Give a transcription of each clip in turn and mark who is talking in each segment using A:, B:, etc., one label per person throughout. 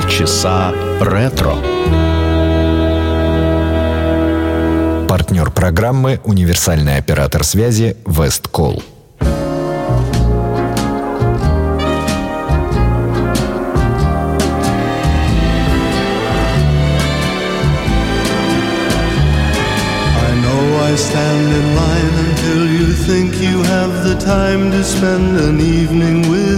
A: Полчаса ретро. Партнер программы «Универсальный оператор связи Весткол».
B: stand in line until you think you have the time to spend an evening with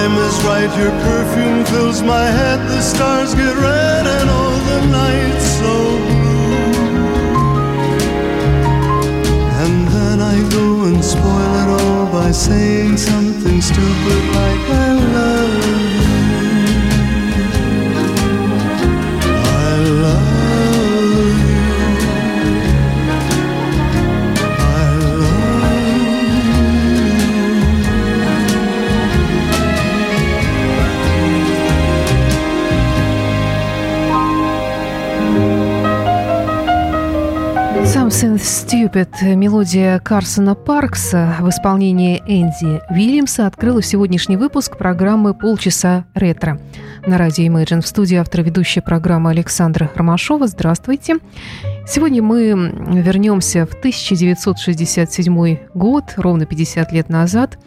B: Time is right, your perfume fills my head, the stars get red, and all the night's so blue. And then I go and spoil it all by saying something stupid like
C: Stupid, мелодия Карсона Паркса в исполнении Энди Вильямса открыла сегодняшний выпуск программы «Полчаса ретро». На радио Imagine в студии автор ведущей программы Александра Ромашова. Здравствуйте. Сегодня мы вернемся в 1967 год, ровно 50 лет назад.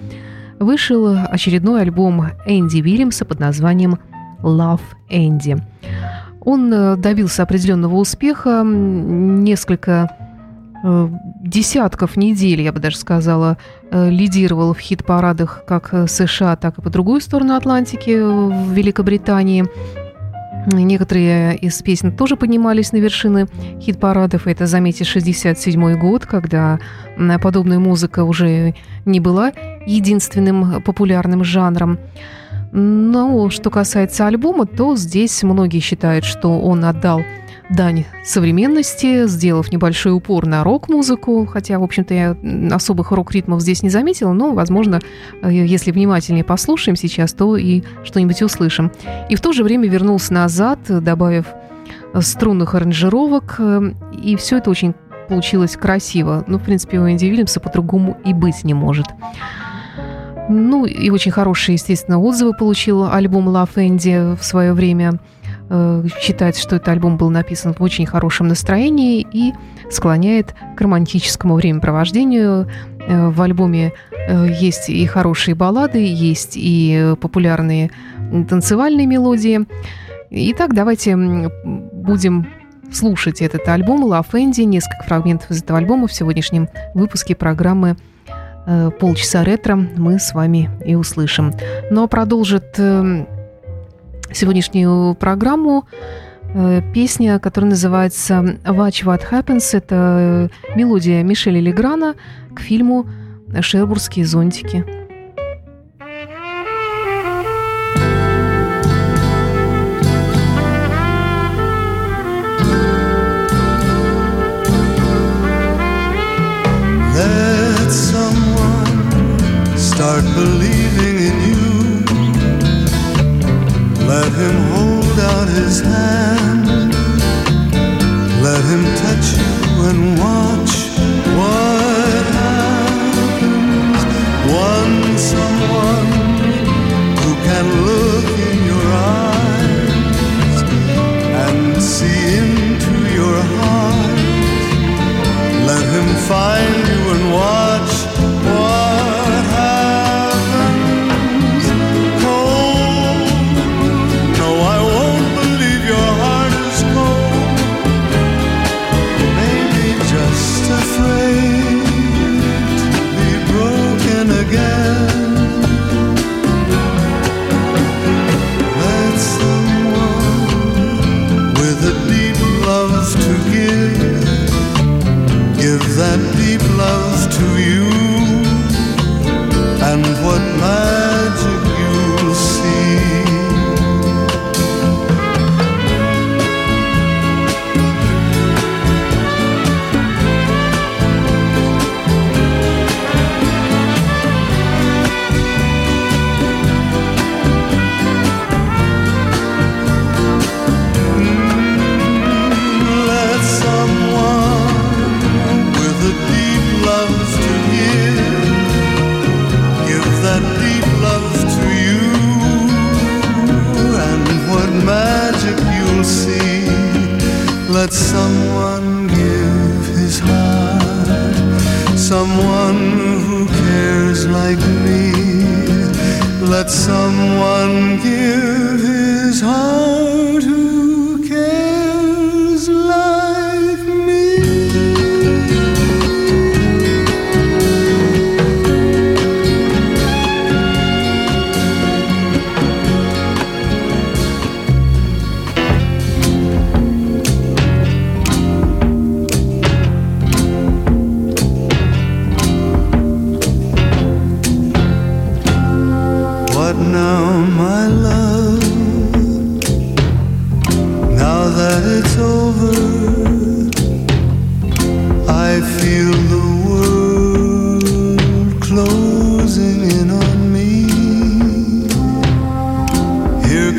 C: Вышел очередной альбом Энди Вильямса под названием «Love Энди». Он добился определенного успеха, несколько десятков недель, я бы даже сказала, лидировал в хит-парадах как США, так и по другую сторону Атлантики в Великобритании. Некоторые из песен тоже поднимались на вершины хит-парадов. Это, заметьте, 67 год, когда подобная музыка уже не была единственным популярным жанром. Но что касается альбома, то здесь многие считают, что он отдал дань современности, сделав небольшой упор на рок-музыку, хотя, в общем-то, я особых рок-ритмов здесь не заметила, но, возможно, если внимательнее послушаем сейчас, то и что-нибудь услышим. И в то же время вернулся назад, добавив струнных аранжировок, и все это очень получилось красиво. Ну, в принципе, у Энди Вильямса по-другому и быть не может. Ну, и очень хорошие, естественно, отзывы получил альбом Love Энди в свое время. Считает, что этот альбом был написан в очень хорошем настроении и склоняет к романтическому времяпровождению. В альбоме есть и хорошие баллады, есть и популярные танцевальные мелодии. Итак, давайте будем слушать этот альбом «Love Энди», несколько фрагментов из этого альбома в сегодняшнем выпуске программы полчаса ретро мы с вами и услышим. Но продолжит сегодняшнюю программу э, песня, которая называется «Watch What Happens». Это мелодия Мишеля Леграна к фильму «Шербургские зонтики».
B: His. someone who cares like me. Let someone give his heart.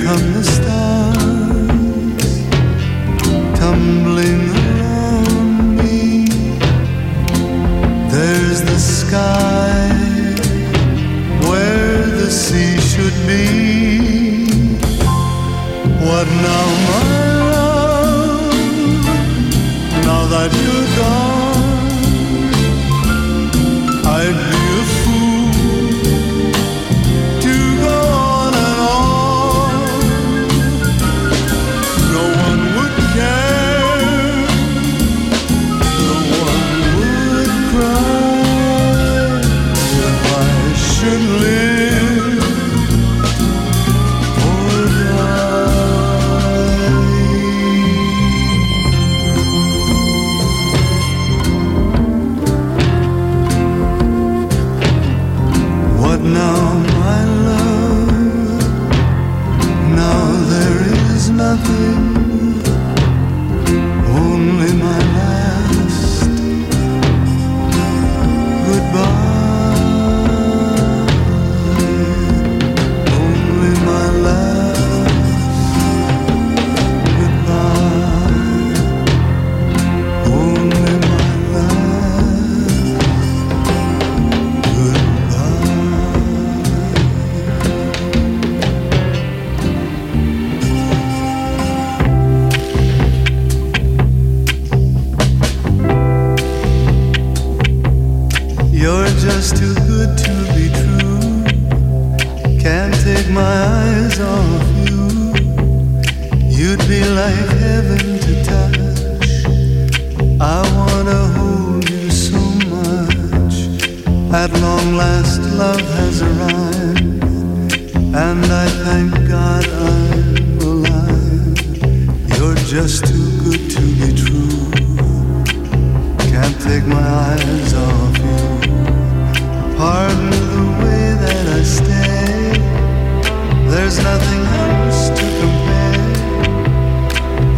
B: yalnız could be like heaven to touch. I wanna hold you so much. At long last, love has arrived, and I thank God I'm alive. You're just too good to be true. Can't take my eyes off you. Pardon the way that I stay. There's nothing else to compare.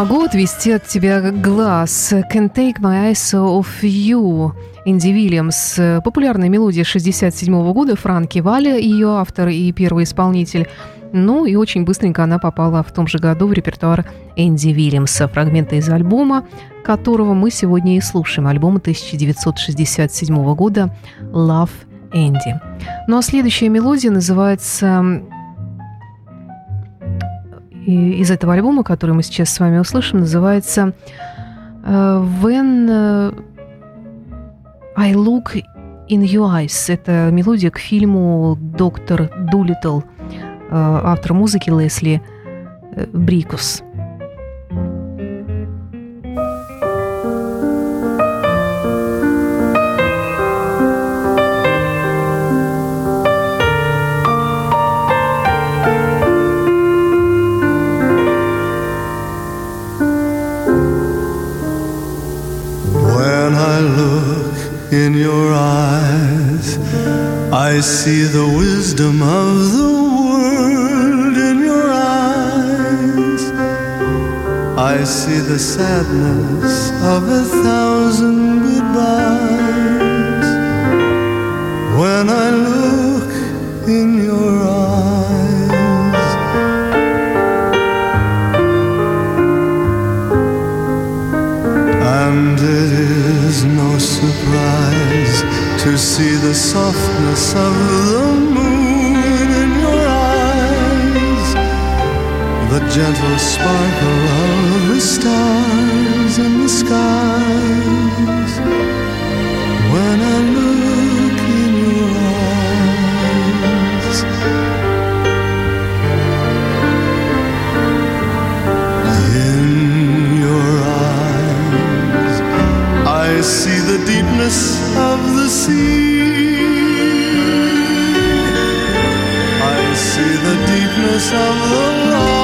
C: могу отвести от тебя глаз. Can't take my eyes off you. Инди Вильямс. Популярная мелодия 67 года. Франки Валя, ее автор и первый исполнитель. Ну и очень быстренько она попала в том же году в репертуар Энди Вильямса. Фрагменты из альбома, которого мы сегодня и слушаем. Альбома 1967 года «Love Энди». Ну а следующая мелодия называется из этого альбома, который мы сейчас с вами услышим, называется э, When э, I Look in Your Eyes. Это мелодия к фильму «Доктор Дулиттл», э, Э, автор музыки Лесли э, Брикус.
B: I see the wisdom of sadness of a thousand goodbyes. When I look in your eyes, And it is no surprise to see the softness of the moon the gentle sparkle of the stars in the skies. When I look in your eyes, in your eyes, I see the deepness of the sea. I see the deepness of the love.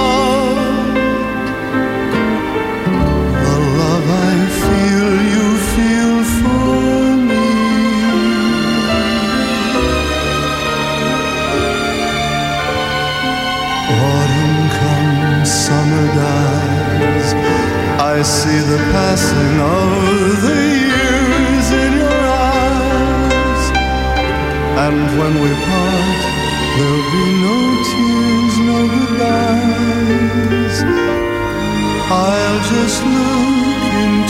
B: see the passing of the years in your eyes. And when we part, there'll be no tears, no goodbyes. I'll just look into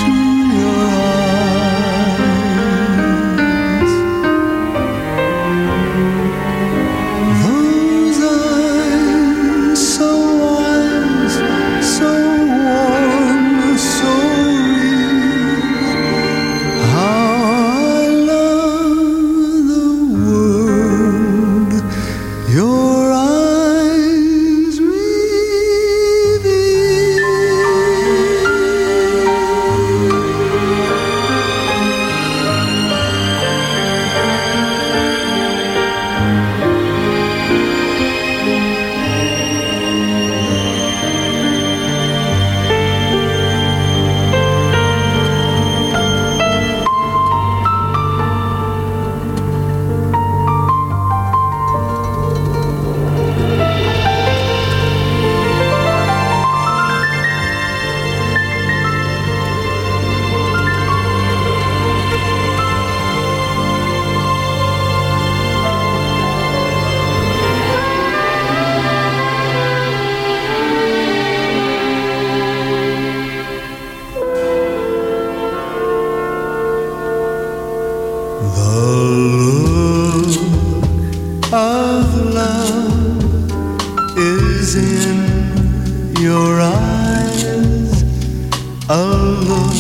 B: A look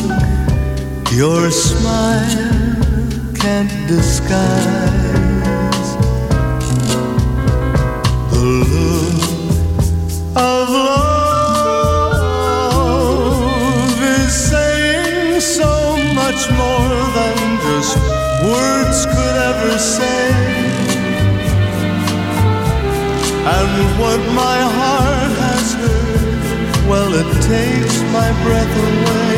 B: your smile can't disguise. The look of love is saying so much more than just words could ever say. And what my heart well, it takes my breath away.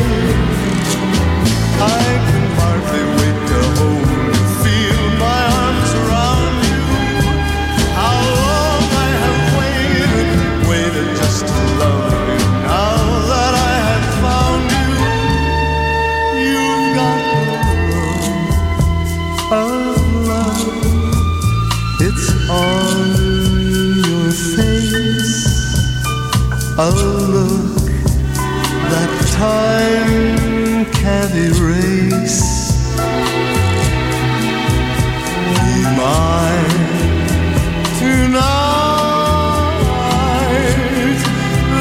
B: I can hardly wait to hold you, feel my arms around you. How long I have waited, waited just to love you. Now that I have found you, you've got the look of love. It's on a look that time can't erase. Mine tonight.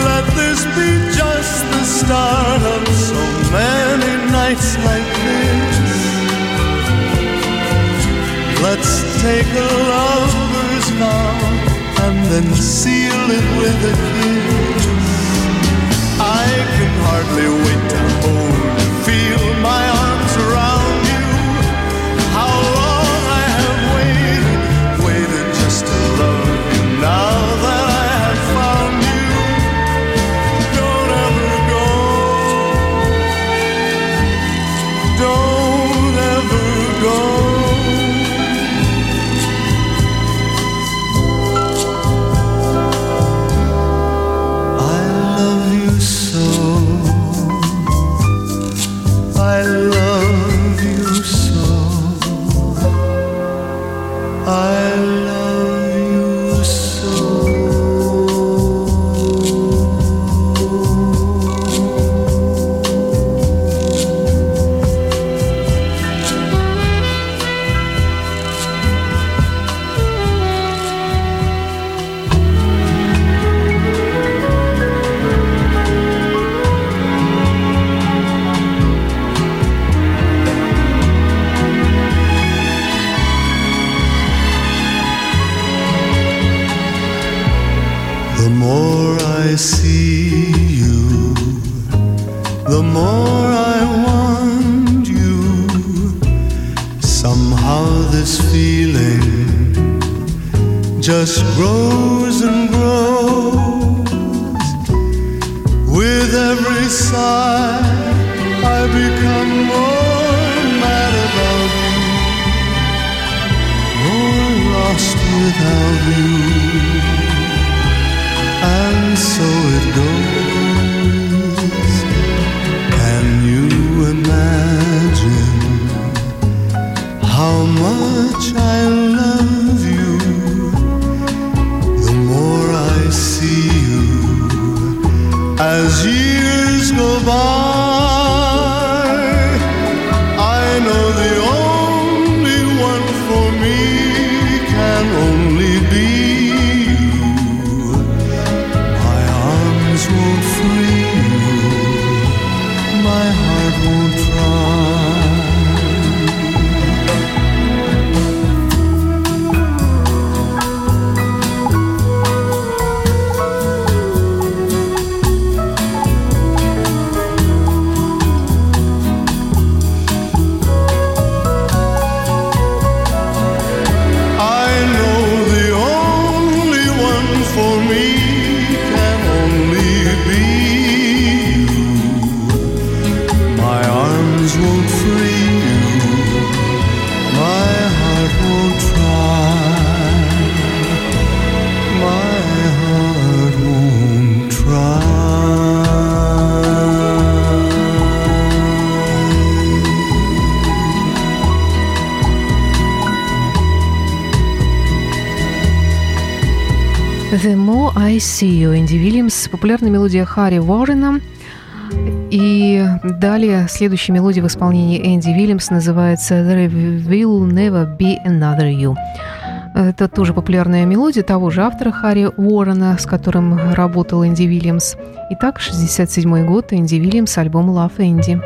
B: Let this be just the start of so many nights like this. Let's take a lover's vow and then seal it with a kiss. Hardly wait The more I see you, the more I want you. Somehow this feeling just grows and grows. With every sigh, I become more mad about you, more lost without you. And so it goes. Can you imagine how much I The
C: More I See You, Энди Вильямс, популярная мелодия Харри Уоррена. И далее следующая мелодия в исполнении Энди Вильямс называется There Will Never Be Another You. Это тоже популярная мелодия того же автора Харри Уоррена, с которым работал Энди Вильямс. Итак, 67 год, Энди Вильямс, альбом Love Энди.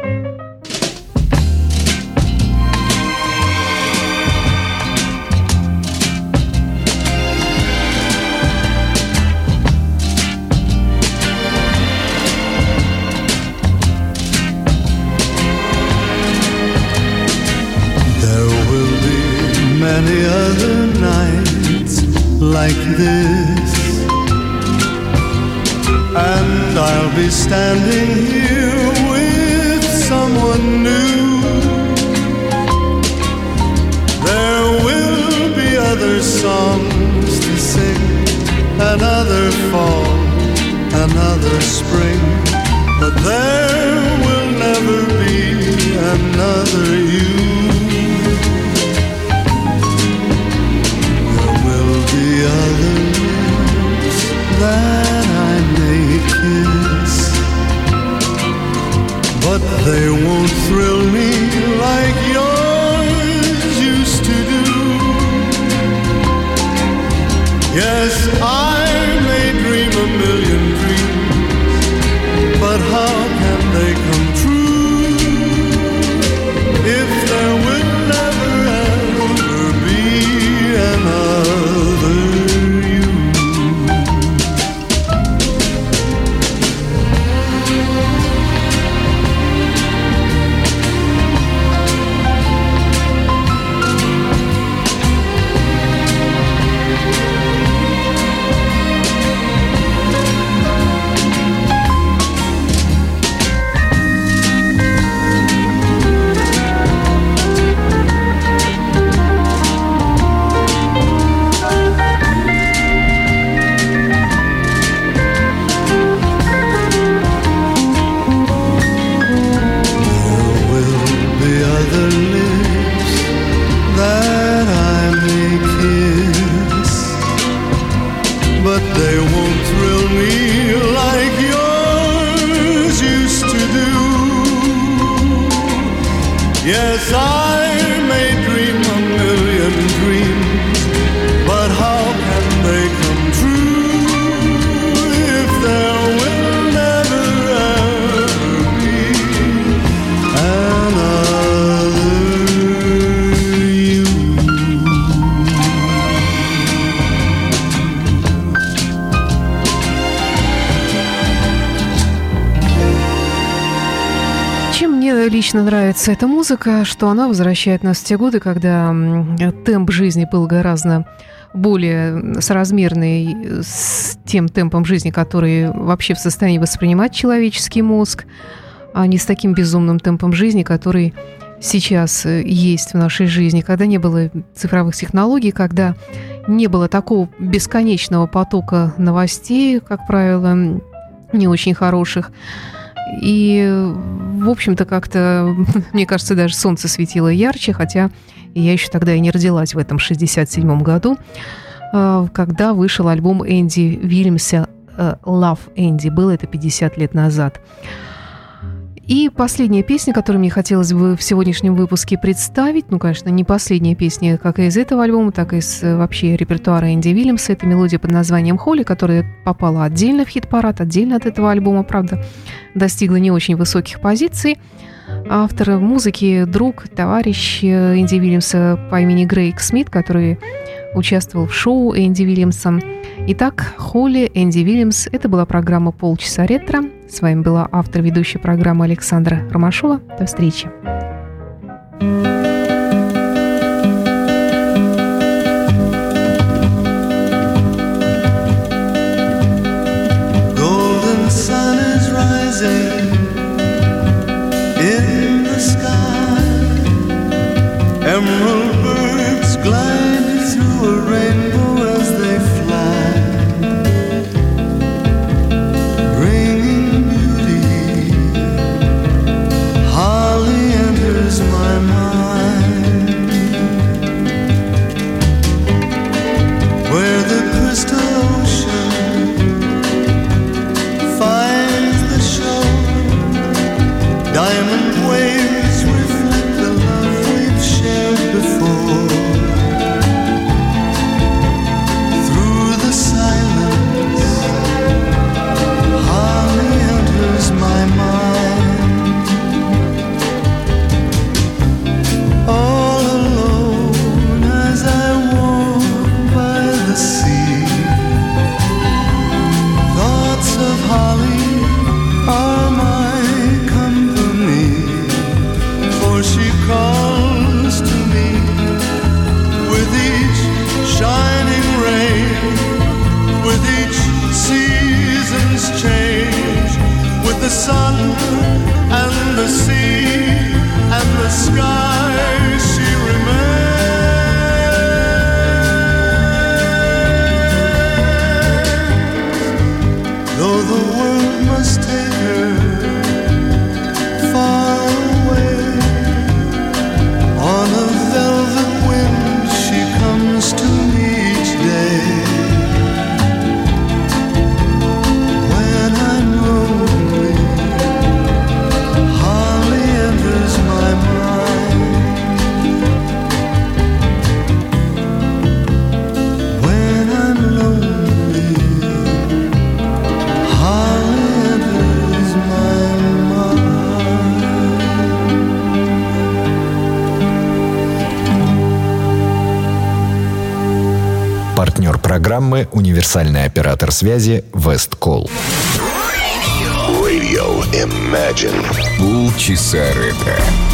B: Many other nights like this, and I'll be standing here with someone new. There will be other songs to sing, another fall, another spring, but there will never be another you. Kiss, but they won't thrill me like yours used to do. Yes, I may dream a million dreams, but how can they come
C: лично нравится эта музыка, что она возвращает нас в те годы, когда темп жизни был гораздо более соразмерный с тем темпом жизни, который вообще в состоянии воспринимать человеческий мозг, а не с таким безумным темпом жизни, который сейчас э, есть в нашей жизни, когда не было цифровых технологий, когда не было такого бесконечного потока новостей, как правило, не очень хороших. И, в общем-то, как-то, мне кажется, даже солнце светило ярче, хотя я еще тогда и не родилась в этом 67-м году, э, когда вышел альбом Энди Вильямса э, «Love Энди». Было это 50 лет назад.
B: И последняя песня, которую мне хотелось бы в сегодняшнем выпуске представить, ну, конечно, не последняя песня как и из этого альбома, так и из э, вообще репертуара Энди Вильямса. Это мелодия под названием «Холли», которая попала отдельно в хит-парад, отдельно от этого альбома, правда, достигла не очень высоких позиций. Автор музыки, друг, товарищ э, Энди Вильямса по имени Грейг Смит, который участвовал в шоу Энди Вильямса. Итак, Холли, Энди Вильямс. Это была программа «Полчаса ретро». С вами была автор ведущей программы Александра Ромашова. До встречи.
A: «Универсальный оператор связи Весткол».
D: Radio Imagine.
E: Полчаса ретро.